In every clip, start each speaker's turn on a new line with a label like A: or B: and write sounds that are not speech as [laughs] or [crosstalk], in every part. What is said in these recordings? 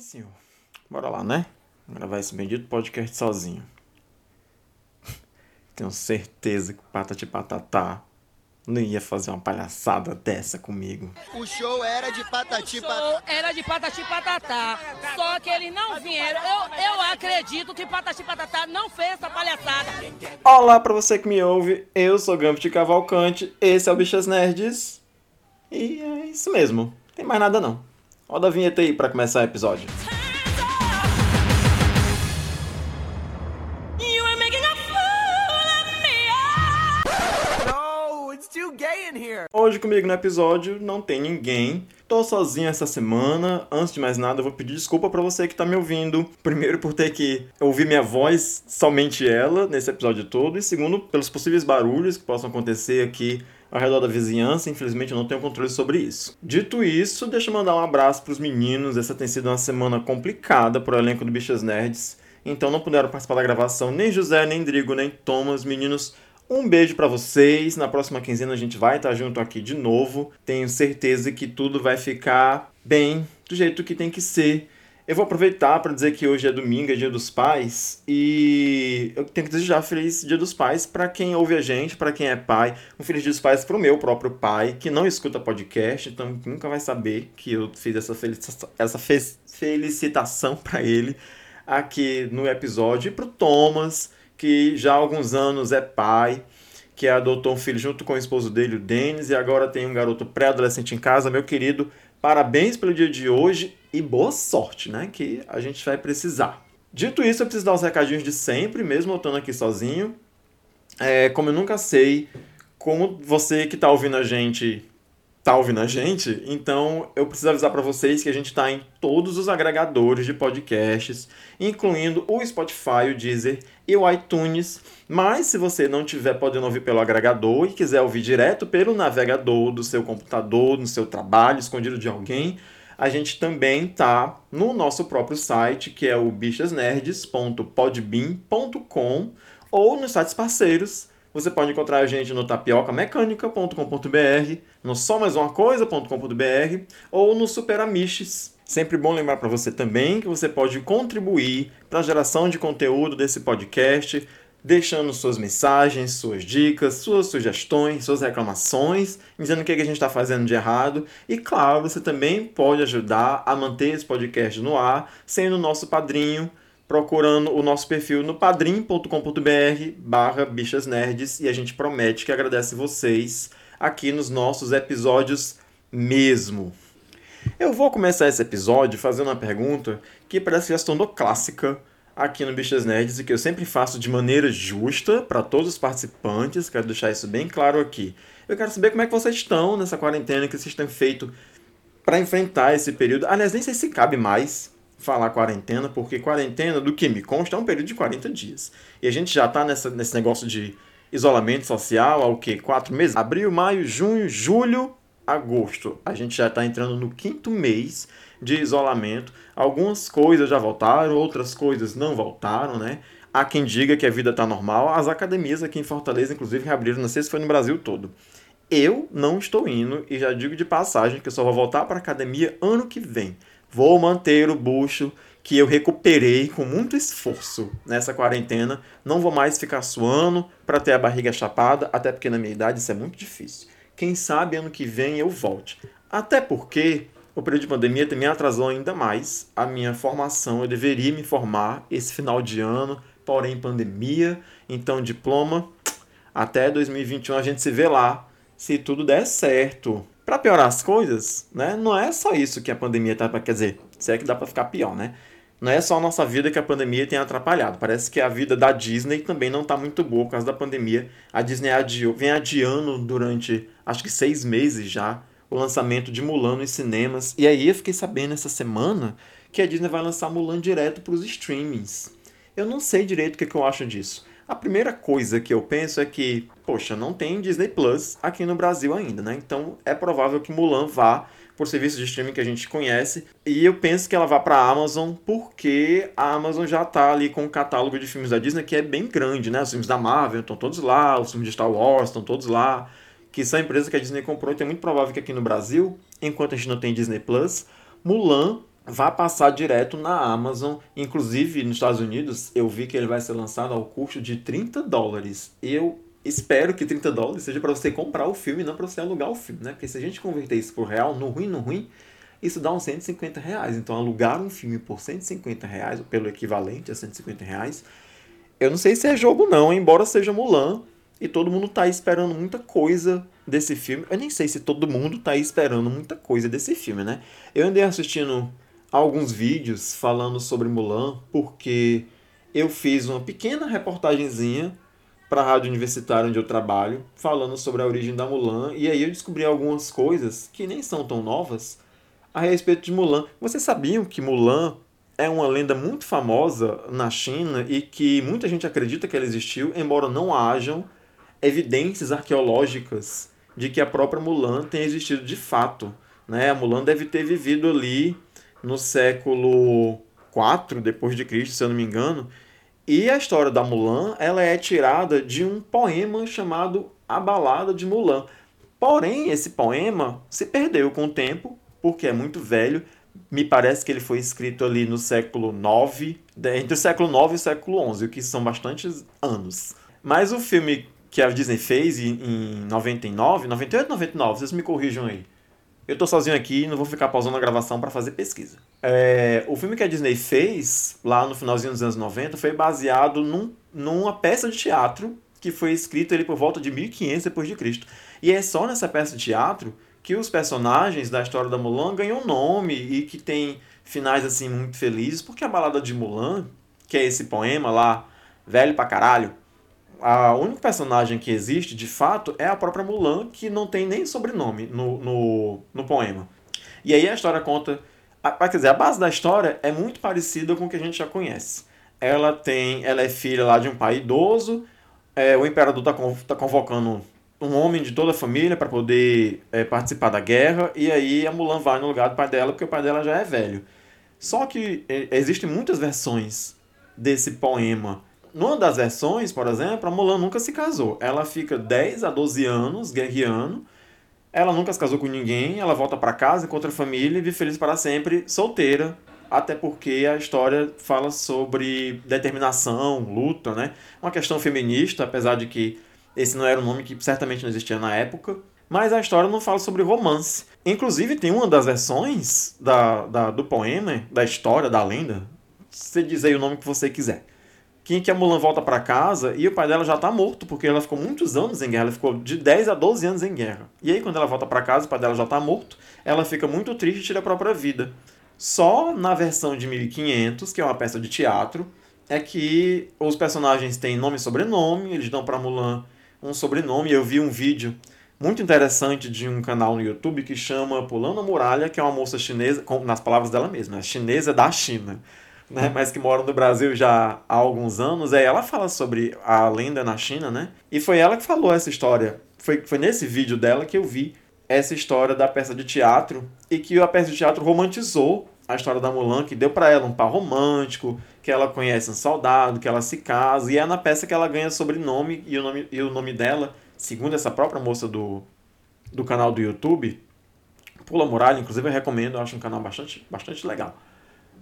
A: Senhor, bora lá, né? Gravar esse bendito podcast sozinho. [laughs] Tenho certeza que Patati Patatá não ia fazer uma palhaçada dessa comigo.
B: O show era de patati
C: show
B: patatá.
C: era de patati patatá. Só que eles não vieram. Eu, eu acredito que patati patatá não fez essa palhaçada.
A: Olá pra você que me ouve, eu sou Gambit Cavalcante, esse é o Bichas Nerds. E é isso mesmo, tem mais nada não. Roda a vinheta aí pra começar o episódio.
C: You are making a fool of me.
B: No, it's too gay in here.
A: Hoje comigo no episódio não tem ninguém. Tô sozinho essa semana. Antes de mais nada, eu vou pedir desculpa pra você que tá me ouvindo. Primeiro por ter que ouvir minha voz, somente ela, nesse episódio todo. E segundo, pelos possíveis barulhos que possam acontecer aqui ao redor da vizinhança. Infelizmente eu não tenho controle sobre isso. Dito isso, deixa eu mandar um abraço pros meninos. Essa tem sido uma semana complicada pro elenco do Bichas Nerds. Então não puderam participar da gravação nem José, nem Drigo, nem Thomas. Meninos, um beijo pra vocês. Na próxima quinzena a gente vai estar junto aqui de novo. Tenho certeza que tudo vai ficar bem, do jeito que tem que ser. Eu vou aproveitar para dizer que hoje é domingo, é dia dos pais, e eu tenho que desejar feliz dia dos pais para quem ouve a gente, para quem é pai. Um feliz dia dos pais pro meu próprio pai, que não escuta podcast, então nunca vai saber que eu fiz essa, felicitação, essa fe- felicitação [laughs] para ele aqui no episódio. E pro Thomas, que já há alguns anos é pai, que adotou um filho junto com o esposo dele, o Denis, e agora tem um garoto pré-adolescente em casa. Meu querido, parabéns pelo dia de hoje e boa sorte, né? Que a gente vai precisar. Dito isso, eu preciso dar os recadinhos de sempre, mesmo eu estando aqui sozinho. É, como eu nunca sei como você que está ouvindo a gente tá ouvindo a gente, então eu preciso avisar para vocês que a gente está em todos os agregadores de podcasts, incluindo o Spotify, o Deezer e o iTunes. Mas se você não estiver podendo ouvir pelo agregador e quiser ouvir direto pelo navegador do seu computador, no seu trabalho, escondido de alguém, a gente também tá no nosso próprio site, que é o bichasnerds.podbean.com ou nos sites parceiros. Você pode encontrar a gente no tapiocamecânica.com.br, no só mais uma coisa.com.br ou no Superamiches. Sempre bom lembrar para você também que você pode contribuir para a geração de conteúdo desse podcast, deixando suas mensagens, suas dicas, suas sugestões, suas reclamações, dizendo o que a gente está fazendo de errado. E claro, você também pode ajudar a manter esse podcast no ar, sendo nosso padrinho, procurando o nosso perfil no padrim.com.br barra bichasnerds e a gente promete que agradece vocês aqui nos nossos episódios mesmo. Eu vou começar esse episódio fazendo uma pergunta que parece que já se tornou clássica aqui no Bichas Nerds e que eu sempre faço de maneira justa para todos os participantes, quero deixar isso bem claro aqui. Eu quero saber como é que vocês estão nessa quarentena, que vocês têm feito para enfrentar esse período. Aliás, nem sei se cabe mais falar quarentena, porque quarentena, do que me consta, é um período de 40 dias. E a gente já está nesse negócio de isolamento social há o quê? Quatro meses? Abril, maio, junho, julho, agosto. A gente já está entrando no quinto mês de isolamento. Algumas coisas já voltaram, outras coisas não voltaram, né? Há quem diga que a vida está normal. As academias aqui em Fortaleza, inclusive, reabriram, não sei se foi no Brasil todo. Eu não estou indo e já digo de passagem que eu só vou voltar para a academia ano que vem. Vou manter o bucho que eu recuperei com muito esforço nessa quarentena. Não vou mais ficar suando para ter a barriga chapada, até porque na minha idade isso é muito difícil. Quem sabe ano que vem eu volte. Até porque o período de pandemia também atrasou ainda mais a minha formação. Eu deveria me formar esse final de ano, porém pandemia. Então, diploma até 2021 a gente se vê lá, se tudo der certo. Para piorar as coisas, né? Não é só isso que a pandemia tá para quer dizer, se é que dá para ficar pior, né? Não é só a nossa vida que a pandemia tem atrapalhado. Parece que a vida da Disney também não está muito boa por causa da pandemia. A Disney adiou, vem adiando durante acho que seis meses já o lançamento de Mulan nos cinemas. E aí eu fiquei sabendo essa semana que a Disney vai lançar Mulan direto para os streamings. Eu não sei direito o que, que eu acho disso. A primeira coisa que eu penso é que, poxa, não tem Disney Plus aqui no Brasil ainda, né? Então é provável que Mulan vá por serviço de streaming que a gente conhece. E eu penso que ela vá para a Amazon porque a Amazon já tá ali com um catálogo de filmes da Disney que é bem grande, né? Os filmes da Marvel estão todos lá, os filmes de Star Wars estão todos lá, que são empresas que a Disney comprou. Então é muito provável que aqui no Brasil, enquanto a gente não tem Disney Plus, Mulan vai passar direto na Amazon. Inclusive, nos Estados Unidos, eu vi que ele vai ser lançado ao custo de 30 dólares. Eu espero que 30 dólares seja para você comprar o filme, não para você alugar o filme, né? Porque se a gente converter isso por real, no ruim, no ruim, isso dá uns 150 reais. Então, alugar um filme por 150 reais, pelo equivalente a 150 reais, eu não sei se é jogo não, embora seja Mulan, e todo mundo tá esperando muita coisa desse filme. Eu nem sei se todo mundo tá esperando muita coisa desse filme, né? Eu andei assistindo alguns vídeos falando sobre Mulan, porque eu fiz uma pequena reportagenzinha para a rádio universitária onde eu trabalho, falando sobre a origem da Mulan, e aí eu descobri algumas coisas que nem são tão novas a respeito de Mulan. Vocês sabiam que Mulan é uma lenda muito famosa na China e que muita gente acredita que ela existiu, embora não hajam evidências arqueológicas de que a própria Mulan tenha existido de fato. Né? A Mulan deve ter vivido ali no século IV depois de Cristo, se eu não me engano, e a história da Mulan, ela é tirada de um poema chamado A Balada de Mulan. Porém, esse poema se perdeu com o tempo, porque é muito velho. Me parece que ele foi escrito ali no século IX, entre o século IX e o século XI, o que são bastantes anos. Mas o filme que a Disney fez em 99, 98, 99, vocês me corrijam aí. Eu tô sozinho aqui e não vou ficar pausando a gravação para fazer pesquisa. É, o filme que a Disney fez, lá no finalzinho dos anos 90, foi baseado num, numa peça de teatro que foi escrita ali por volta de 1500 depois de Cristo. E é só nessa peça de teatro que os personagens da história da Mulan ganham nome e que tem finais assim muito felizes, porque a balada de Mulan, que é esse poema lá, velho pra caralho, a única personagem que existe, de fato, é a própria Mulan, que não tem nem sobrenome no, no, no poema. E aí a história conta. A, quer dizer, a base da história é muito parecida com o que a gente já conhece. Ela tem. Ela é filha lá de um pai idoso. É, o imperador está tá convocando um homem de toda a família para poder é, participar da guerra. E aí a Mulan vai no lugar do pai dela, porque o pai dela já é velho. Só que é, existem muitas versões desse poema numa das versões, por exemplo, a Mulan nunca se casou. Ela fica 10 a 12 anos guerreando. Ela nunca se casou com ninguém, ela volta para casa, encontra a família e vive feliz para sempre, solteira. Até porque a história fala sobre determinação, luta, né? Uma questão feminista, apesar de que esse não era um nome que certamente não existia na época. Mas a história não fala sobre romance. Inclusive, tem uma das versões da, da, do poema, da história, da lenda. Você diz aí o nome que você quiser que, que a Mulan volta para casa e o pai dela já tá morto, porque ela ficou muitos anos em guerra, ela ficou de 10 a 12 anos em guerra. E aí, quando ela volta para casa, o pai dela já tá morto, ela fica muito triste e tira a própria vida. Só na versão de 1500, que é uma peça de teatro, é que os personagens têm nome e sobrenome, eles dão para Mulan um sobrenome. Eu vi um vídeo muito interessante de um canal no YouTube que chama Pulando a Muralha, que é uma moça chinesa, nas palavras dela mesma, é chinesa da China né, mas que mora no Brasil já há alguns anos, é ela fala sobre a lenda na China, né? E foi ela que falou essa história. Foi, foi nesse vídeo dela que eu vi essa história da peça de teatro e que a peça de teatro romantizou a história da Mulan, que deu para ela um par romântico, que ela conhece um soldado, que ela se casa, e é na peça que ela ganha sobrenome e o nome, e o nome dela, segundo essa própria moça do, do canal do YouTube, Pula Muralha, inclusive eu recomendo, eu acho um canal bastante, bastante legal.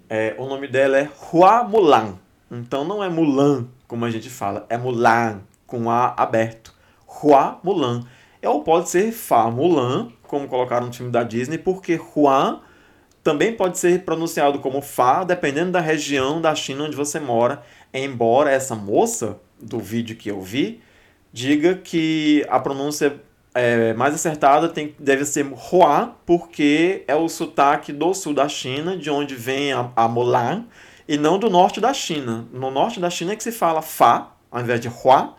A: É, o nome dela é Hua Mulan. Então não é Mulan, como a gente fala, é Mulan, com A aberto. Hua Mulan. Ou pode ser Fa Mulan, como colocaram no filme da Disney, porque Hua também pode ser pronunciado como Fa, dependendo da região da China onde você mora. Embora essa moça, do vídeo que eu vi, diga que a pronúncia é, mais acertada tem, deve ser Hua, porque é o sotaque do sul da China, de onde vem a, a Mulan, e não do norte da China. No norte da China é que se fala Fa, ao invés de Hua,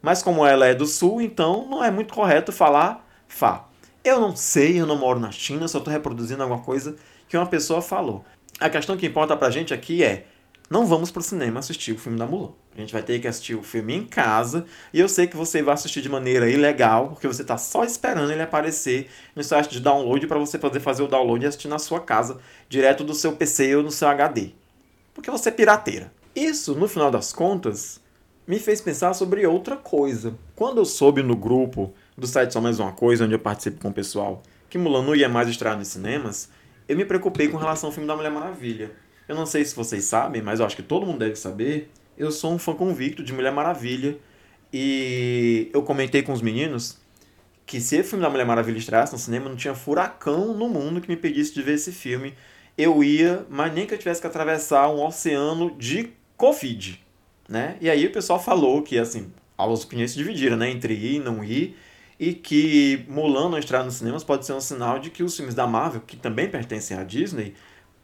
A: mas como ela é do sul, então não é muito correto falar Fa. Eu não sei, eu não moro na China, só estou reproduzindo alguma coisa que uma pessoa falou. A questão que importa pra gente aqui é não vamos pro cinema assistir o filme da Mulan. A gente vai ter que assistir o filme em casa. E eu sei que você vai assistir de maneira ilegal, porque você está só esperando ele aparecer no site de download para você poder fazer o download e assistir na sua casa, direto do seu PC ou no seu HD. Porque você é pirateira. Isso, no final das contas, me fez pensar sobre outra coisa. Quando eu soube no grupo do site Só Mais Uma Coisa, onde eu participo com o pessoal, que Mulan não ia mais estrear nos cinemas, eu me preocupei com relação ao filme da Mulher Maravilha. Eu não sei se vocês sabem, mas eu acho que todo mundo deve saber. Eu sou um fã convicto de Mulher Maravilha. E eu comentei com os meninos que se o filme da Mulher Maravilha estreasse no cinema, não tinha furacão no mundo que me impedisse de ver esse filme. Eu ia, mas nem que eu tivesse que atravessar um oceano de Covid, né? E aí o pessoal falou que, assim, as opiniões se dividiram, né? Entre ir e não ir. E que Mulan não estrear nos cinemas pode ser um sinal de que os filmes da Marvel, que também pertencem à Disney,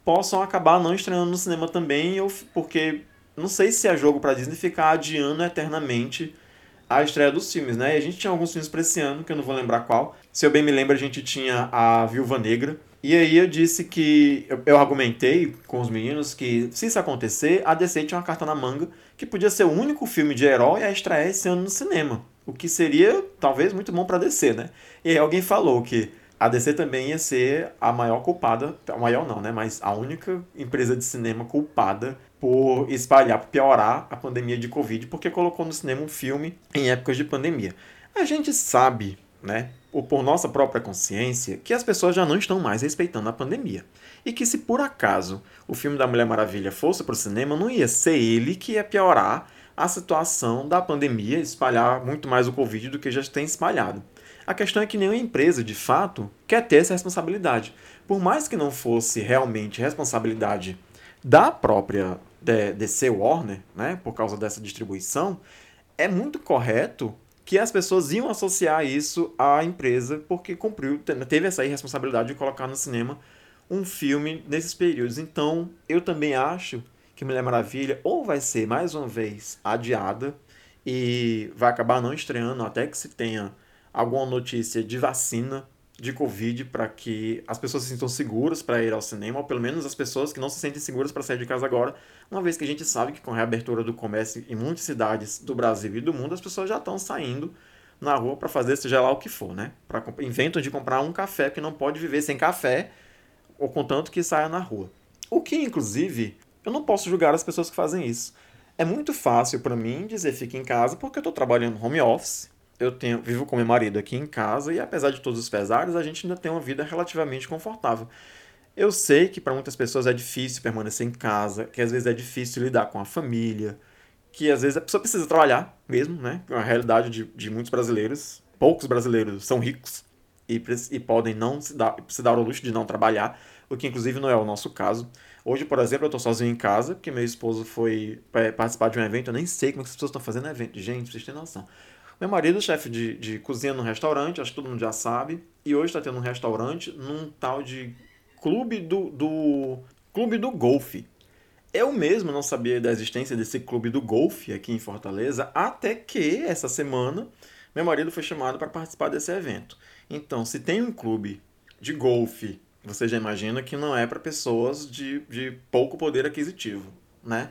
A: possam acabar não estreando no cinema também, porque não sei se é jogo para Disney ficar adiando eternamente a estreia dos filmes, né? E a gente tinha alguns filmes para esse ano, que eu não vou lembrar qual. Se eu bem me lembro, a gente tinha a Viúva Negra. E aí eu disse que. Eu, eu argumentei com os meninos que, se isso acontecer, a DC tinha uma carta na manga que podia ser o único filme de herói a estrear esse ano no cinema. O que seria, talvez, muito bom para DC, né? E aí alguém falou que a DC também ia ser a maior culpada, a maior não, né? Mas a única empresa de cinema culpada por espalhar, por piorar a pandemia de Covid, porque colocou no cinema um filme em épocas de pandemia. A gente sabe, né, ou por nossa própria consciência, que as pessoas já não estão mais respeitando a pandemia. E que se por acaso o filme da Mulher Maravilha fosse para o cinema, não ia ser ele que ia piorar a situação da pandemia, espalhar muito mais o Covid do que já tem espalhado. A questão é que nenhuma empresa, de fato, quer ter essa responsabilidade. Por mais que não fosse realmente responsabilidade da própria DC Warner, né, por causa dessa distribuição, é muito correto que as pessoas iam associar isso à empresa porque cumpriu, teve essa irresponsabilidade de colocar no cinema um filme nesses períodos. Então, eu também acho que Mulher Maravilha ou vai ser mais uma vez adiada e vai acabar não estreando até que se tenha alguma notícia de vacina de Covid para que as pessoas se sintam seguras para ir ao cinema, ou pelo menos as pessoas que não se sentem seguras para sair de casa agora, uma vez que a gente sabe que com a reabertura do comércio em muitas cidades do Brasil e do mundo, as pessoas já estão saindo na rua para fazer seja lá o que for, né? Pra, inventam de comprar um café que não pode viver sem café, ou contanto que saia na rua. O que, inclusive, eu não posso julgar as pessoas que fazem isso. É muito fácil para mim dizer fique em casa porque eu estou trabalhando home office, eu tenho, vivo com meu marido aqui em casa e apesar de todos os pesares, a gente ainda tem uma vida relativamente confortável. Eu sei que para muitas pessoas é difícil permanecer em casa, que às vezes é difícil lidar com a família, que às vezes a pessoa precisa trabalhar mesmo, né? É a realidade de, de muitos brasileiros. Poucos brasileiros são ricos e, e podem não se dar, se dar o luxo de não trabalhar, o que inclusive não é o nosso caso. Hoje, por exemplo, eu estou sozinho em casa, porque meu esposo foi participar de um evento, eu nem sei como é que as pessoas estão fazendo evento. Gente, vocês terem noção. Meu marido é chefe de, de cozinha num restaurante, acho que todo mundo já sabe. E hoje está tendo um restaurante num tal de clube do, do clube do golfe. Eu mesmo não sabia da existência desse clube do golfe aqui em Fortaleza, até que essa semana meu marido foi chamado para participar desse evento. Então, se tem um clube de golfe, você já imagina que não é para pessoas de, de pouco poder aquisitivo, né?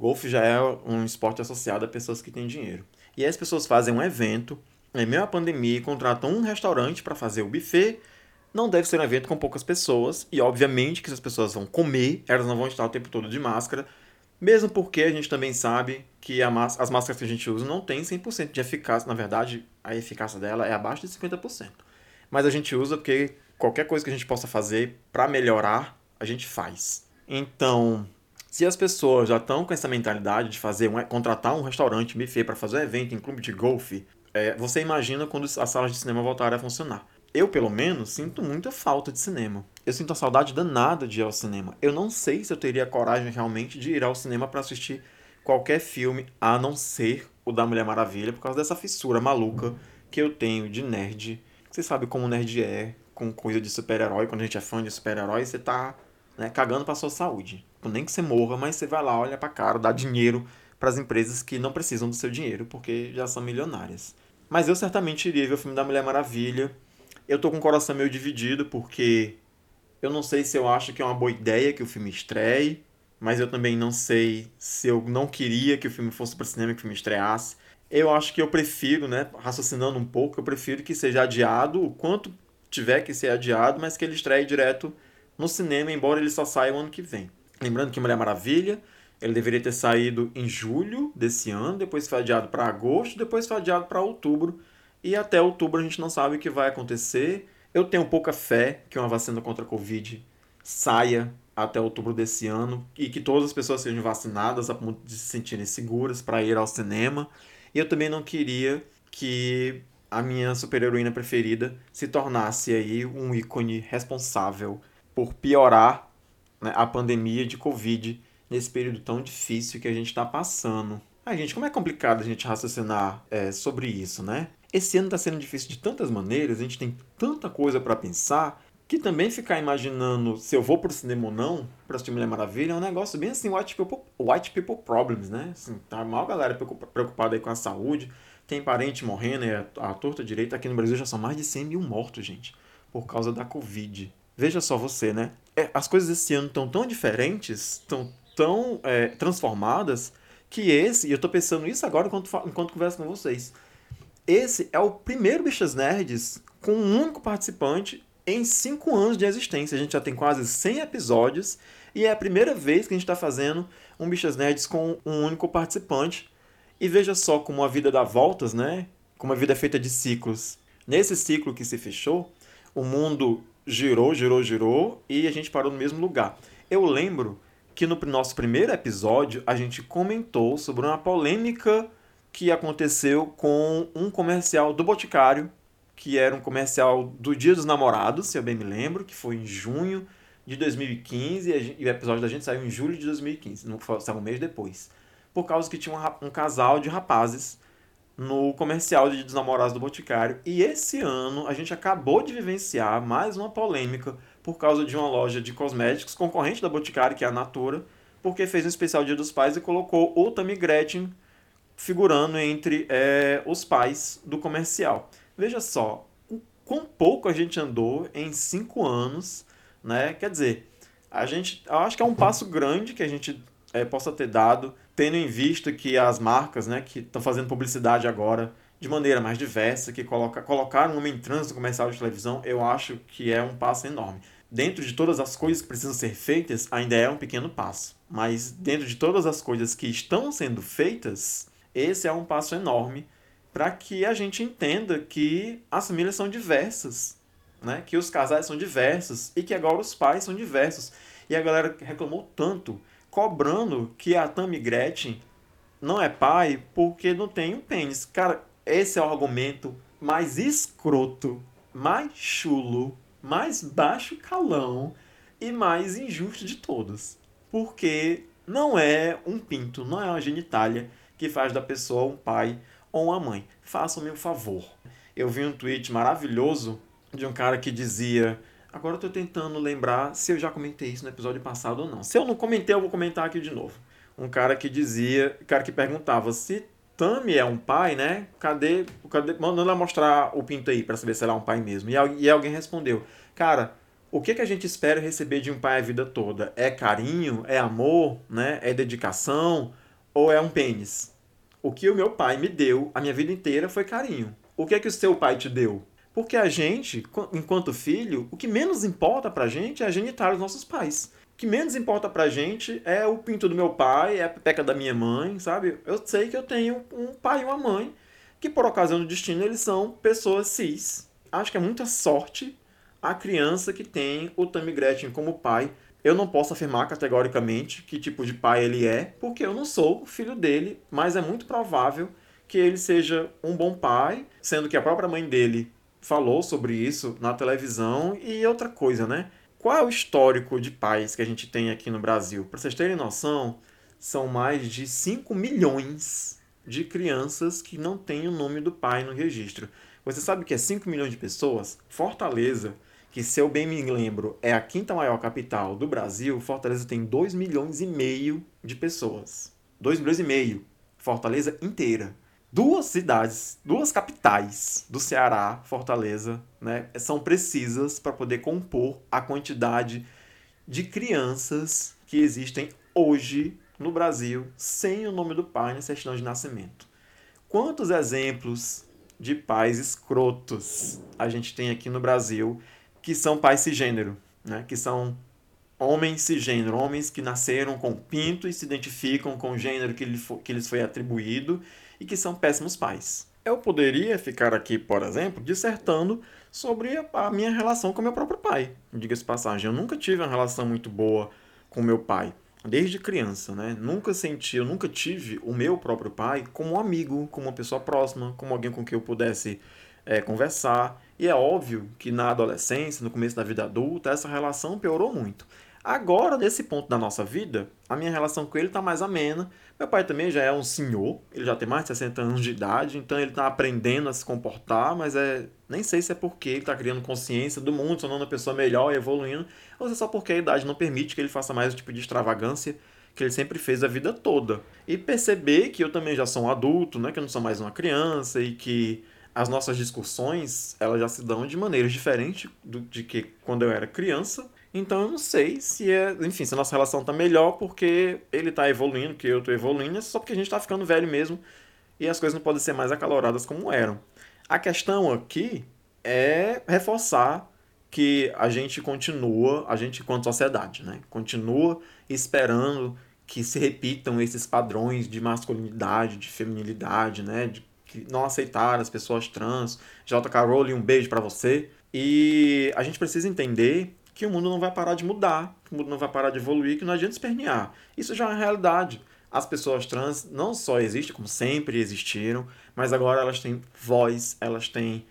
A: Golfe já é um esporte associado a pessoas que têm dinheiro. E as pessoas fazem um evento, em meio à pandemia, contratam um restaurante para fazer o buffet. Não deve ser um evento com poucas pessoas, e obviamente que se as pessoas vão comer, elas não vão estar o tempo todo de máscara, mesmo porque a gente também sabe que as máscaras que a gente usa não têm 100% de eficácia, na verdade, a eficácia dela é abaixo de 50%. Mas a gente usa porque qualquer coisa que a gente possa fazer para melhorar, a gente faz. Então, se as pessoas já estão com essa mentalidade de fazer um, contratar um restaurante buffet para fazer um evento em clube de golfe, é, você imagina quando as salas de cinema voltarem a funcionar. Eu, pelo menos, sinto muita falta de cinema. Eu sinto a saudade danada de ir ao cinema. Eu não sei se eu teria coragem realmente de ir ao cinema para assistir qualquer filme, a não ser o da Mulher Maravilha, por causa dessa fissura maluca que eu tenho de nerd. Você sabe como nerd é com coisa de super-herói. Quando a gente é fã de super-herói, você tá né, cagando pra sua saúde. Nem que você morra, mas você vai lá, olha pra cara, dá dinheiro para as empresas que não precisam do seu dinheiro, porque já são milionárias. Mas eu certamente iria ver o filme da Mulher Maravilha. Eu tô com o coração meio dividido, porque eu não sei se eu acho que é uma boa ideia que o filme estreie, mas eu também não sei se eu não queria que o filme fosse para cinema que o filme estreasse. Eu acho que eu prefiro, né, raciocinando um pouco, eu prefiro que seja adiado o quanto tiver que ser adiado, mas que ele estreie direto no cinema, embora ele só saia o ano que vem. Lembrando que Mulher Maravilha, ele deveria ter saído em julho desse ano, depois foi adiado para agosto, depois foi adiado para outubro, e até outubro a gente não sabe o que vai acontecer. Eu tenho pouca fé que uma vacina contra a Covid saia até outubro desse ano e que todas as pessoas sejam vacinadas a ponto de se sentirem seguras para ir ao cinema. E eu também não queria que a minha super-heroína preferida se tornasse aí um ícone responsável por piorar né, a pandemia de Covid nesse período tão difícil que a gente está passando. Ai, gente, como é complicado a gente raciocinar é, sobre isso, né? Esse ano está sendo difícil de tantas maneiras, a gente tem tanta coisa para pensar, que também ficar imaginando se eu vou pro cinema ou não, pra assistir Mulher Maravilha, é um negócio bem assim, white people, white people problems, né? Assim, tá a maior galera preocupada aí com a saúde, tem parente morrendo, e a, torta direita aqui no Brasil já são mais de 100 mil mortos, gente, por causa da Covid. Veja só você, né? É, as coisas esse ano estão tão diferentes, estão tão é, transformadas, que esse, e eu tô pensando isso agora enquanto, enquanto converso com vocês, esse é o primeiro Bichas Nerds com um único participante em cinco anos de existência. A gente já tem quase 100 episódios e é a primeira vez que a gente está fazendo um Bichas Nerds com um único participante. E veja só como a vida dá voltas, né? Como a vida é feita de ciclos. Nesse ciclo que se fechou, o mundo girou, girou, girou e a gente parou no mesmo lugar. Eu lembro que no nosso primeiro episódio a gente comentou sobre uma polêmica que aconteceu com um comercial do Boticário, que era um comercial do Dia dos Namorados, se eu bem me lembro, que foi em junho de 2015 e o episódio da gente saiu em julho de 2015, não saiu um mês depois. Por causa que tinha um, um casal de rapazes no comercial de Dia dos Namorados do Boticário. E esse ano a gente acabou de vivenciar mais uma polêmica por causa de uma loja de cosméticos concorrente da Boticário, que é a Natura, porque fez um especial Dia dos Pais e colocou o Tammy Gretchen figurando entre é, os pais do comercial. Veja só, o quão pouco a gente andou em cinco anos, né? Quer dizer, a gente, eu acho que é um passo grande que a gente é, possa ter dado, tendo em vista que as marcas, né, que estão fazendo publicidade agora de maneira mais diversa, que coloca, colocaram uma entrância no comercial de televisão, eu acho que é um passo enorme. Dentro de todas as coisas que precisam ser feitas, ainda é um pequeno passo. Mas dentro de todas as coisas que estão sendo feitas, esse é um passo enorme para que a gente entenda que as famílias são diversas, né? que os casais são diversos e que agora os pais são diversos. E a galera reclamou tanto, cobrando que a Tammy Gretchen não é pai porque não tem um pênis. Cara, esse é o argumento mais escroto, mais chulo, mais baixo calão e mais injusto de todos. Porque não é um pinto, não é uma genitália que faz da pessoa um pai ou uma mãe. Façam-me um favor. Eu vi um tweet maravilhoso de um cara que dizia. Agora eu tô tentando lembrar se eu já comentei isso no episódio passado ou não. Se eu não comentei, eu vou comentar aqui de novo. Um cara que dizia, cara que perguntava se Tami é um pai, né? Cadê, cadê mandando ela mostrar o pinto aí para saber se ela é um pai mesmo. E, e alguém respondeu: "Cara, o que, que a gente espera receber de um pai a vida toda? É carinho? É amor? Né? É dedicação? Ou é um pênis? O que o meu pai me deu a minha vida inteira foi carinho. O que é que o seu pai te deu? Porque a gente, enquanto filho, o que menos importa pra gente é a genitália dos nossos pais. O que menos importa pra gente é o pinto do meu pai, é a pepeca da minha mãe, sabe? Eu sei que eu tenho um pai e uma mãe que, por ocasião do destino, eles são pessoas cis. Acho que é muita sorte a criança que tem o Tammy Gretchen como pai, eu não posso afirmar categoricamente que tipo de pai ele é, porque eu não sou filho dele, mas é muito provável que ele seja um bom pai, sendo que a própria mãe dele falou sobre isso na televisão e outra coisa, né? Qual é o histórico de pais que a gente tem aqui no Brasil? Para vocês terem noção, são mais de 5 milhões de crianças que não têm o nome do pai no registro. Você sabe que é 5 milhões de pessoas? Fortaleza que se eu bem me lembro, é a quinta maior capital do Brasil, Fortaleza tem 2 milhões e meio de pessoas. 2 milhões e meio. Fortaleza inteira. Duas cidades, duas capitais do Ceará, Fortaleza, né, são precisas para poder compor a quantidade de crianças que existem hoje no Brasil sem o nome do pai na certidão de nascimento. Quantos exemplos de pais escrotos a gente tem aqui no Brasil que são pais cisgênero, né? que são homens cisgênero, homens que nasceram com pinto e se identificam com o gênero que, lhe que lhes foi atribuído e que são péssimos pais. Eu poderia ficar aqui, por exemplo, dissertando sobre a minha relação com meu próprio pai. Diga-se passagem, eu nunca tive uma relação muito boa com meu pai, desde criança, né? Nunca senti, eu nunca tive o meu próprio pai como um amigo, como uma pessoa próxima, como alguém com quem eu pudesse é, conversar. E é óbvio que na adolescência, no começo da vida adulta, essa relação piorou muito. Agora, nesse ponto da nossa vida, a minha relação com ele está mais amena. Meu pai também já é um senhor, ele já tem mais de 60 anos de idade, então ele está aprendendo a se comportar, mas é nem sei se é porque ele está criando consciência do mundo, se tornando uma pessoa melhor evoluindo, ou se é só porque a idade não permite que ele faça mais o tipo de extravagância que ele sempre fez a vida toda. E perceber que eu também já sou um adulto, né, que eu não sou mais uma criança e que as nossas discussões elas já se dão de maneiras diferentes do, de que quando eu era criança então eu não sei se é. Enfim, se a nossa relação tá melhor porque ele tá evoluindo, que eu tô evoluindo, é só porque a gente tá ficando velho mesmo e as coisas não podem ser mais acaloradas como eram. A questão aqui é reforçar que a gente continua, a gente enquanto sociedade, né? Continua esperando que se repitam esses padrões de masculinidade, de feminilidade, né? De que não aceitar as pessoas trans. J. Carole, um beijo para você. E a gente precisa entender que o mundo não vai parar de mudar, que o mundo não vai parar de evoluir, que não adianta espernear. Isso já é uma realidade. As pessoas trans não só existem, como sempre existiram, mas agora elas têm voz, elas têm.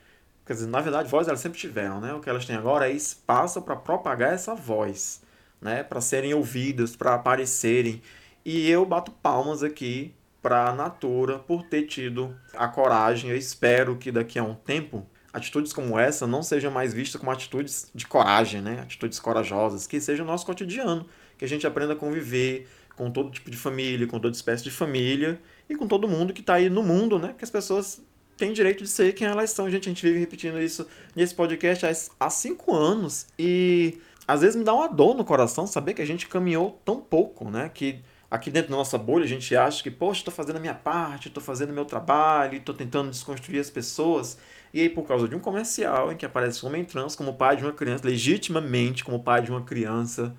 A: Quer dizer, na verdade, voz elas sempre tiveram, né? O que elas têm agora é espaço para propagar essa voz, né? Para serem ouvidas, para aparecerem. E eu bato palmas aqui para a Natura por ter tido a coragem. Eu espero que daqui a um tempo atitudes como essa não sejam mais vistas como atitudes de coragem, né? Atitudes corajosas, que seja o nosso cotidiano, que a gente aprenda a conviver com todo tipo de família, com toda espécie de família e com todo mundo que está aí no mundo, né? Que as pessoas têm direito de ser quem elas são. Gente, a gente vive repetindo isso nesse podcast há cinco anos e às vezes me dá uma dor no coração saber que a gente caminhou tão pouco, né? Que aqui dentro da nossa bolha a gente acha que, poxa, estou fazendo a minha parte, estou fazendo o meu trabalho, estou tentando desconstruir as pessoas. E aí, por causa de um comercial em que aparece um homem trans como pai de uma criança, legitimamente como pai de uma criança,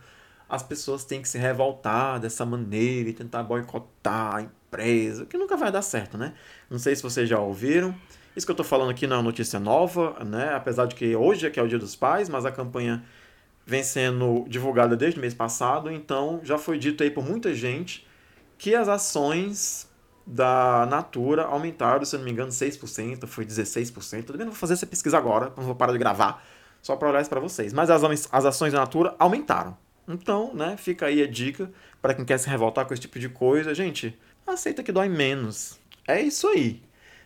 A: as pessoas têm que se revoltar dessa maneira e tentar boicotar a empresa, que nunca vai dar certo, né? Não sei se vocês já ouviram. Isso que eu estou falando aqui não é uma notícia nova, né? Apesar de que hoje é que é o Dia dos Pais, mas a campanha vem sendo divulgada desde o mês passado, então já foi dito aí por muita gente que as ações da Natura aumentaram, se eu não me engano, 6%, foi 16%. Tudo bem, não vou fazer essa pesquisa agora, não vou parar de gravar, só para olhar isso para vocês. Mas as, as ações da Natura aumentaram. Então, né, fica aí a dica para quem quer se revoltar com esse tipo de coisa. Gente, aceita que dói menos. É isso aí.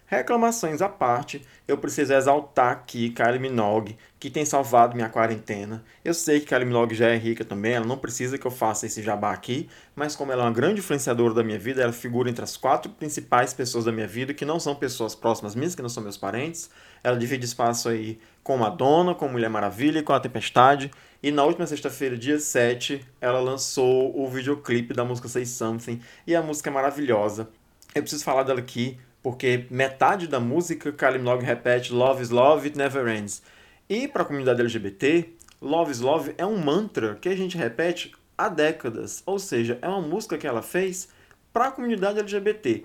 A: Reclamações à parte, eu preciso exaltar aqui Kylie Minogue, que tem salvado minha quarentena. Eu sei que Kylie Minogue já é rica também, ela não precisa que eu faça esse jabá aqui, mas como ela é uma grande influenciadora da minha vida, ela figura entre as quatro principais pessoas da minha vida, que não são pessoas próximas minhas, que não são meus parentes. Ela divide espaço aí com Madonna, com Mulher Maravilha e com a Tempestade. E na última sexta-feira, dia 7, ela lançou o videoclipe da música Say Something, e a música é maravilhosa. Eu preciso falar dela aqui porque metade da música Kylie Minogue repete Love is Love, It Never Ends. E para a comunidade LGBT, Love is Love é um mantra que a gente repete há décadas, ou seja, é uma música que ela fez para a comunidade LGBT.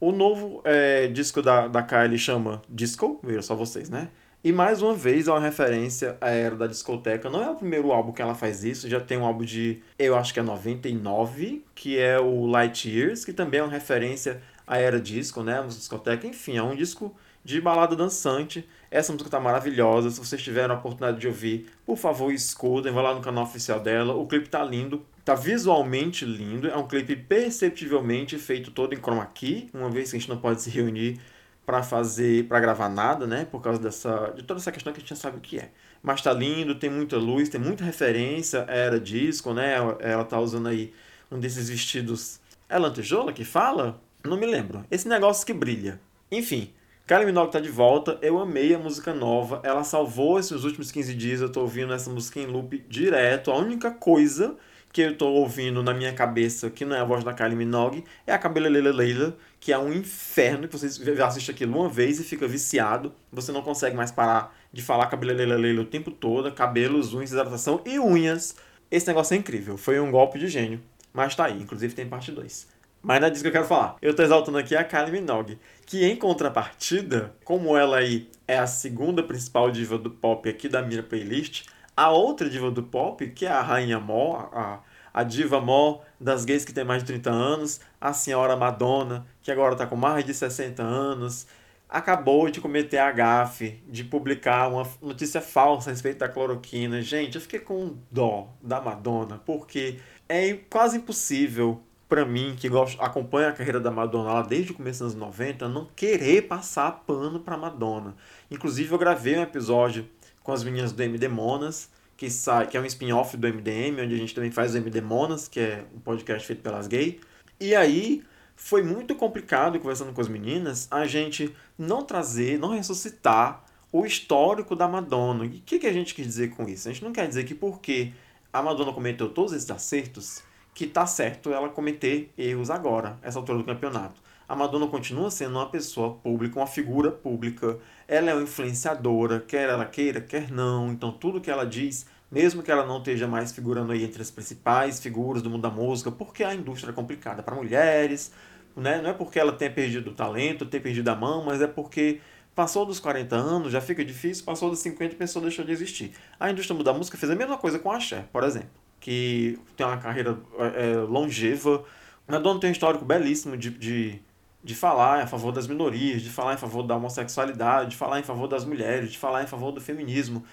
A: O novo é, disco da, da Kylie chama Disco, viram só vocês, né? E mais uma vez é uma referência à era da discoteca. Não é o primeiro álbum que ela faz isso, já tem um álbum de, eu acho que é 99, que é o Light Years, que também é uma referência a era disco, né? Música discoteca, enfim, é um disco de balada dançante. Essa música tá maravilhosa. Se vocês tiverem a oportunidade de ouvir, por favor, escutem, vá lá no canal oficial dela. O clipe tá lindo, tá visualmente lindo. É um clipe perceptivelmente feito todo em chroma key, uma vez que a gente não pode se reunir para fazer, para gravar nada, né? Por causa dessa, de toda essa questão que a gente já sabe o que é. Mas tá lindo, tem muita luz, tem muita referência, era disco, né? Ela, ela tá usando aí um desses vestidos. É lantejola que fala? Não me lembro. Esse negócio que brilha. Enfim, Kylie Minogue tá de volta. Eu amei a música nova. Ela salvou esses últimos 15 dias. Eu tô ouvindo essa música em loop direto. A única coisa que eu tô ouvindo na minha cabeça, que não é a voz da Kylie Minogue, é a Cabeleleila Leila, que é um inferno, que você assiste aquilo uma vez e fica viciado. Você não consegue mais parar de falar Cabeleleila Leila o tempo todo. Cabelos, unhas, hidratação e unhas. Esse negócio é incrível. Foi um golpe de gênio. Mas tá aí. Inclusive tem parte 2. Mas não é disso que eu quero falar. Eu tô exaltando aqui a Kylie Minogue, que em contrapartida, como ela aí é a segunda principal diva do pop aqui da minha playlist, a outra diva do pop, que é a Rainha Mó, a, a diva Mó das gays que tem mais de 30 anos, a senhora Madonna, que agora tá com mais de 60 anos, acabou de cometer a gafe de publicar uma notícia falsa a respeito da cloroquina. Gente, eu fiquei com dó da Madonna, porque é quase impossível para mim, que gosto, acompanha a carreira da Madonna lá desde o começo dos anos 90, não querer passar pano pra Madonna. Inclusive, eu gravei um episódio com as meninas do MD Monas, que, sai, que é um spin-off do MDM, onde a gente também faz o MD Monas, que é um podcast feito pelas gays. E aí, foi muito complicado, conversando com as meninas, a gente não trazer, não ressuscitar o histórico da Madonna. E o que, que a gente quer dizer com isso? A gente não quer dizer que porque a Madonna cometeu todos esses acertos, que tá certo ela cometer erros agora, essa altura do campeonato. A Madonna continua sendo uma pessoa pública, uma figura pública. Ela é uma influenciadora, quer ela queira, quer não. Então tudo que ela diz, mesmo que ela não esteja mais figurando aí entre as principais figuras do mundo da música, porque a indústria é complicada para mulheres, né? Não é porque ela tenha perdido o talento, tenha perdido a mão, mas é porque passou dos 40 anos, já fica difícil, passou dos 50 a pessoa deixou de existir. A indústria da música fez a mesma coisa com a Cher, por exemplo que tem uma carreira é, é, longeva. Madonna tem um histórico belíssimo de, de, de falar a favor das minorias, de falar em favor da homossexualidade, de falar em favor das mulheres, de falar em favor do feminismo.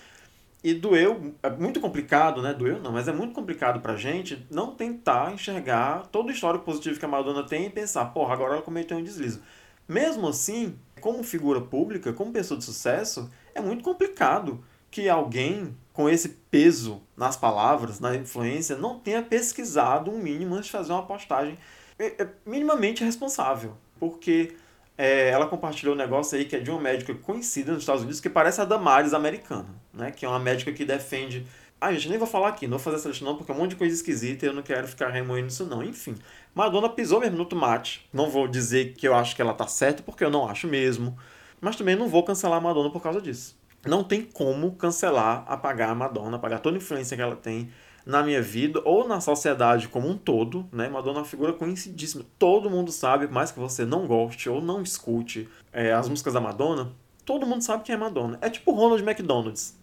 A: E doeu, é muito complicado, né? Doeu não, mas é muito complicado pra gente não tentar enxergar todo o histórico positivo que a Madonna tem e pensar, porra, agora ela cometeu um deslize. Mesmo assim, como figura pública, como pessoa de sucesso, é muito complicado que alguém com esse peso nas palavras, na influência, não tenha pesquisado um mínimo antes de fazer uma postagem é, é, minimamente responsável. Porque é, ela compartilhou um negócio aí que é de uma médica conhecida nos Estados Unidos, que parece a Damares americana, né? Que é uma médica que defende. Ah, gente, nem vou falar aqui, não vou fazer essa lista não, porque é um monte de coisa esquisita e eu não quero ficar remoendo isso não. Enfim, Madonna pisou mesmo no tomate. Não vou dizer que eu acho que ela tá certa, porque eu não acho mesmo. Mas também não vou cancelar a Madonna por causa disso não tem como cancelar, apagar a Madonna, apagar toda a influência que ela tem na minha vida ou na sociedade como um todo, né? Madonna é uma figura conhecidíssima. Todo mundo sabe, mais que você não goste ou não escute é, as músicas da Madonna, todo mundo sabe quem é Madonna. É tipo Ronald McDonald's.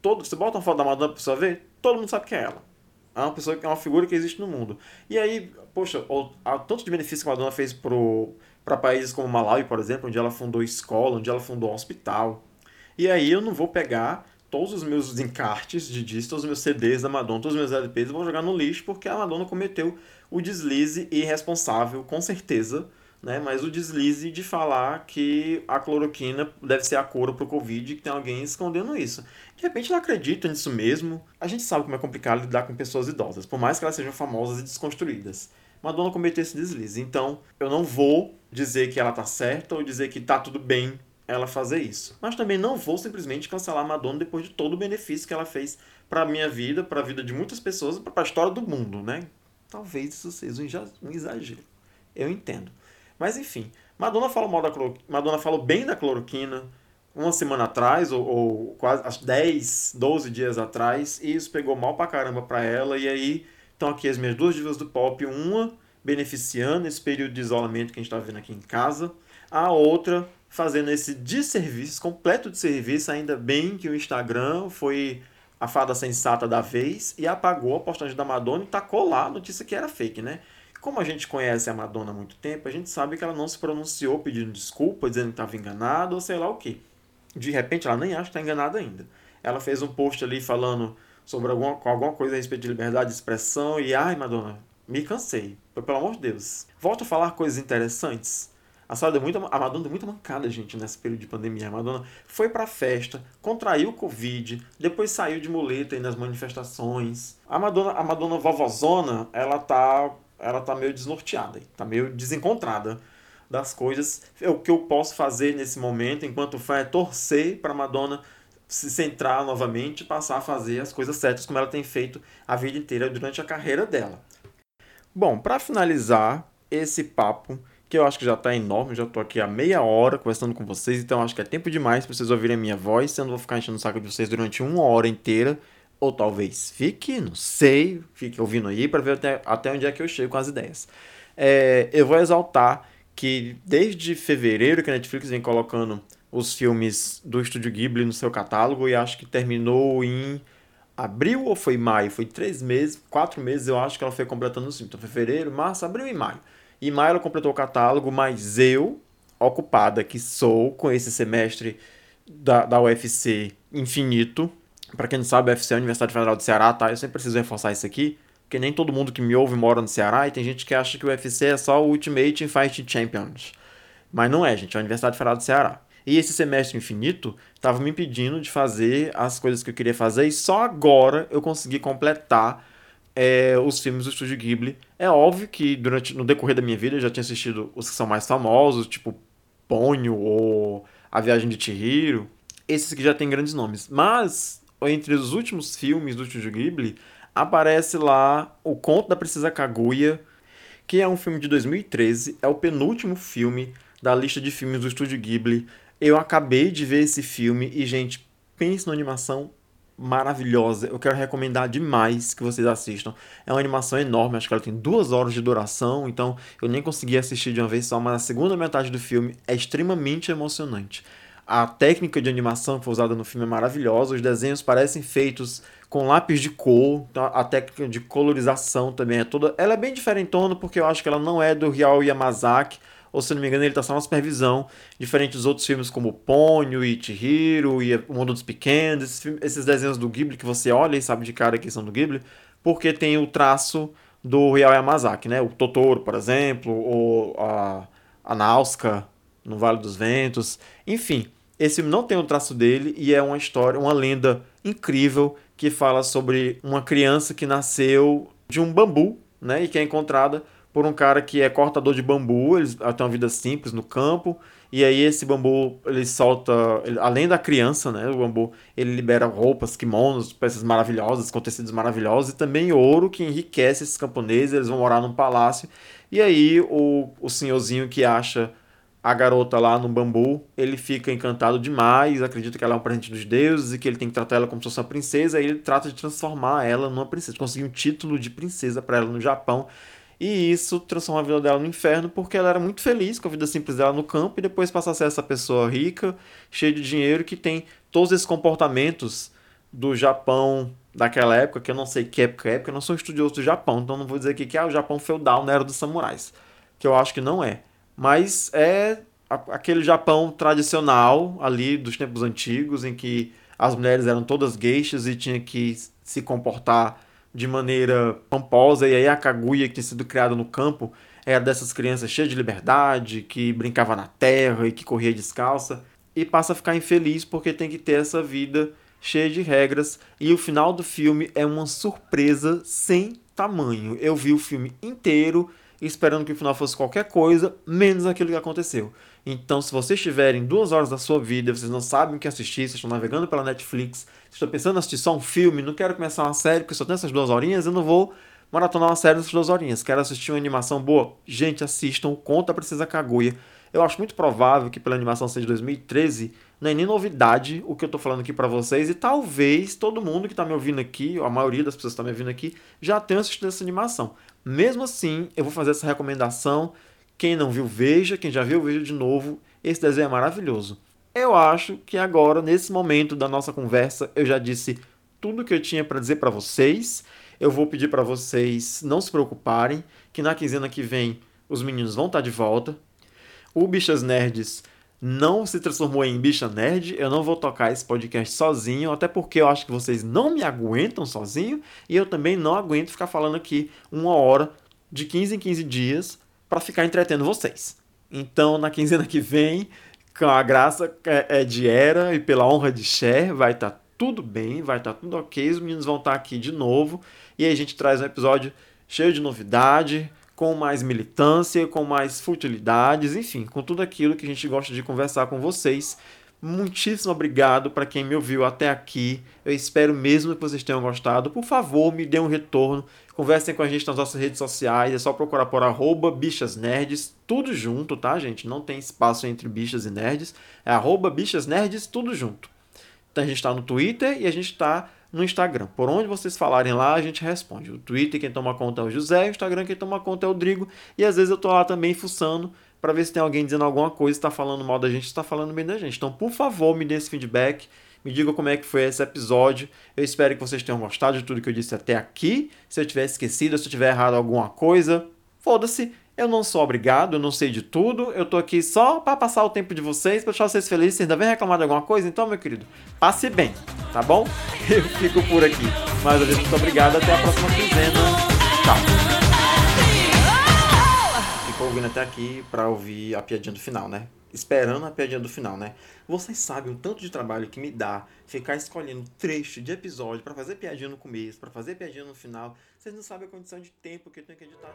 A: Todo, você bota uma foto da Madonna pra pessoa ver, todo mundo sabe quem é ela. É uma pessoa é uma figura que existe no mundo. E aí, poxa, o, a, tanto de benefício que a Madonna fez para países como Malawi, por exemplo, onde ela fundou escola, onde ela fundou hospital, e aí eu não vou pegar todos os meus encartes de discos, todos os meus CDs da Madonna, todos os meus LPs, vou jogar no lixo porque a Madonna cometeu o deslize irresponsável, com certeza, né? Mas o deslize de falar que a cloroquina deve ser a cura para o Covid que tem alguém escondendo isso. De repente ela acredita nisso mesmo. A gente sabe como é complicado lidar com pessoas idosas, por mais que elas sejam famosas e desconstruídas. Madonna cometeu esse deslize. Então, eu não vou dizer que ela tá certa ou dizer que tá tudo bem ela fazer isso. Mas também não vou simplesmente cancelar Madonna depois de todo o benefício que ela fez para a minha vida, para a vida de muitas pessoas, para a história do mundo, né? Talvez isso seja um exagero. Eu entendo. Mas enfim, Madonna falou mal da Madonna falou bem da cloroquina uma semana atrás, ou, ou quase 10, 12 dias atrás, e isso pegou mal pra caramba pra ela, e aí estão aqui as minhas duas divas do pop, uma beneficiando esse período de isolamento que a gente está vendo aqui em casa, a outra fazendo esse desserviço, completo de serviço, ainda bem que o Instagram foi a fada sensata da vez e apagou a postagem da Madonna e tacou lá a notícia que era fake, né? Como a gente conhece a Madonna há muito tempo, a gente sabe que ela não se pronunciou pedindo desculpa, dizendo que estava enganada ou sei lá o que. De repente, ela nem acha que está enganada ainda. Ela fez um post ali falando sobre alguma, alguma coisa a respeito de liberdade de expressão e, ai, Madonna, me cansei. Pelo amor de Deus. Volto a falar coisas interessantes. A deu muita, a Madonna deu muita mancada, gente, nesse período de pandemia. A Madonna foi pra festa, contraiu o Covid, depois saiu de muleta aí nas manifestações. A Madonna, a Madonna vovozona, ela tá, ela tá meio desnorteada, tá meio desencontrada das coisas. O que eu posso fazer nesse momento, enquanto fã, é torcer pra Madonna se centrar novamente e passar a fazer as coisas certas como ela tem feito a vida inteira durante a carreira dela. Bom, para finalizar esse papo, que eu acho que já está enorme, já estou aqui há meia hora conversando com vocês, então acho que é tempo demais para vocês ouvirem a minha voz, eu não vou ficar enchendo o saco de vocês durante uma hora inteira, ou talvez fique, não sei, fique ouvindo aí para ver até, até onde é que eu chego com as ideias. É, eu vou exaltar que desde fevereiro que a Netflix vem colocando os filmes do Estúdio Ghibli no seu catálogo e acho que terminou em abril ou foi maio? Foi três meses, quatro meses eu acho que ela foi completando os filmes. Então, fevereiro, março, abril e maio. Maio ela completou o catálogo, mas eu, ocupada que sou com esse semestre da, da UFC infinito, para quem não sabe, a UFC é a Universidade Federal do Ceará, tá? Eu sempre preciso reforçar isso aqui, porque nem todo mundo que me ouve mora no Ceará e tem gente que acha que o UFC é só o Ultimate Fighting Champions. Mas não é, gente, é a Universidade Federal do Ceará. E esse semestre infinito estava me impedindo de fazer as coisas que eu queria fazer e só agora eu consegui completar é, os filmes do Estúdio Ghibli. É óbvio que durante no decorrer da minha vida eu já tinha assistido os que são mais famosos, tipo Ponyo ou A Viagem de Chihiro. Esses que já têm grandes nomes. Mas entre os últimos filmes do Estúdio Ghibli aparece lá O Conto da Princesa Kaguya, que é um filme de 2013, é o penúltimo filme da lista de filmes do Estúdio Ghibli eu acabei de ver esse filme e, gente, pense numa animação maravilhosa. Eu quero recomendar demais que vocês assistam. É uma animação enorme, acho que ela tem duas horas de duração, então eu nem consegui assistir de uma vez só, mas a segunda metade do filme é extremamente emocionante. A técnica de animação que foi usada no filme é maravilhosa, os desenhos parecem feitos com lápis de cor, então a técnica de colorização também é toda. Ela é bem diferentona porque eu acho que ela não é do Ryao Yamazaki, ou se não me engano, ele está só na supervisão, diferente dos outros filmes como Ponyo e Chihiro e O Mundo dos Pequenos, esses, esses desenhos do Ghibli que você olha e sabe de cara que são do Ghibli, porque tem o traço do Hayao Yamazaki, né? O Totoro, por exemplo, ou a, a Nausicaa no Vale dos Ventos, enfim. Esse filme não tem o traço dele e é uma história, uma lenda incrível que fala sobre uma criança que nasceu de um bambu, né, e que é encontrada por um cara que é cortador de bambu, eles têm uma vida simples no campo, e aí esse bambu, ele solta, ele, além da criança, né, o bambu, ele libera roupas, kimonos, peças maravilhosas, com tecidos maravilhosos, e também ouro que enriquece esses camponeses, eles vão morar num palácio, e aí o, o senhorzinho que acha a garota lá no bambu, ele fica encantado demais, acredita que ela é um presente dos deuses e que ele tem que tratar ela como se fosse uma princesa, e ele trata de transformar ela numa princesa, conseguir um título de princesa para ela no Japão, e isso transforma a vida dela no inferno porque ela era muito feliz com a vida simples dela no campo e depois passa a ser essa pessoa rica, cheia de dinheiro, que tem todos esses comportamentos do Japão daquela época, que eu não sei que época é, porque eu não sou estudioso do Japão, então não vou dizer aqui que é o Japão feudal na era dos samurais, que eu acho que não é. Mas é aquele Japão tradicional ali dos tempos antigos, em que as mulheres eram todas gueixas e tinha que se comportar de maneira pomposa, e aí a Kaguya, que tinha sido criada no campo, era dessas crianças cheias de liberdade, que brincava na terra e que corria descalça, e passa a ficar infeliz porque tem que ter essa vida cheia de regras, e o final do filme é uma surpresa sem tamanho. Eu vi o filme inteiro esperando que o final fosse qualquer coisa, menos aquilo que aconteceu. Então, se vocês tiverem duas horas da sua vida, vocês não sabem o que assistir, vocês estão navegando pela Netflix, vocês estão pensando em assistir só um filme, não quero começar uma série porque só tem essas duas horinhas, eu não vou maratonar uma série nessas duas horinhas. Quero assistir uma animação boa? Gente, assistam Conta a Princesa Kaguya. Eu acho muito provável que pela animação seja de 2013, não é nem novidade o que eu estou falando aqui para vocês e talvez todo mundo que está me ouvindo aqui, ou a maioria das pessoas que está me ouvindo aqui, já tenha assistido essa animação. Mesmo assim, eu vou fazer essa recomendação quem não viu, veja. Quem já viu, veja de novo. Esse desenho é maravilhoso. Eu acho que agora, nesse momento da nossa conversa, eu já disse tudo que eu tinha para dizer para vocês. Eu vou pedir para vocês não se preocuparem, que na quinzena que vem os meninos vão estar tá de volta. O Bichas Nerds não se transformou em Bicha Nerd. Eu não vou tocar esse podcast sozinho, até porque eu acho que vocês não me aguentam sozinho e eu também não aguento ficar falando aqui uma hora de 15 em 15 dias para ficar entretendo vocês. Então, na quinzena que vem, com a graça é, é de Era e pela honra de Cher, vai estar tá tudo bem, vai estar tá tudo ok. Os meninos vão estar tá aqui de novo. E aí a gente traz um episódio cheio de novidade, com mais militância, com mais futilidades, enfim, com tudo aquilo que a gente gosta de conversar com vocês. Muitíssimo obrigado para quem me ouviu até aqui. Eu espero mesmo que vocês tenham gostado. Por favor, me dê um retorno. Conversem com a gente nas nossas redes sociais. É só procurar por arroba bichas nerds, tudo junto, tá, gente? Não tem espaço entre bichas e nerds. É arroba bichas nerds, tudo junto. Então a gente está no Twitter e a gente está no Instagram. Por onde vocês falarem lá, a gente responde. O Twitter quem toma conta é o José, o Instagram quem toma conta é o Drigo. E às vezes eu tô lá também fuçando para ver se tem alguém dizendo alguma coisa, está falando mal da gente, está falando bem da gente. Então, por favor, me dê esse feedback. Me diga como é que foi esse episódio. Eu espero que vocês tenham gostado de tudo que eu disse até aqui. Se eu tiver esquecido, se eu tiver errado alguma coisa, foda-se. Eu não sou obrigado, eu não sei de tudo. Eu tô aqui só para passar o tempo de vocês, para deixar vocês felizes. Vocês ainda vem reclamar de alguma coisa? Então, meu querido, passe bem, tá bom? [laughs] Eu fico por aqui. Mais uma vez, muito obrigado. Até a próxima quinzena. Tchau. Ficou ouvindo até aqui para ouvir a piadinha do final, né? Esperando a piadinha do final, né? Vocês sabem o tanto de trabalho que me dá ficar escolhendo trecho de episódio para fazer piadinha no começo, para fazer piadinha no final. Vocês não sabem a condição de tempo que eu tenho que editar.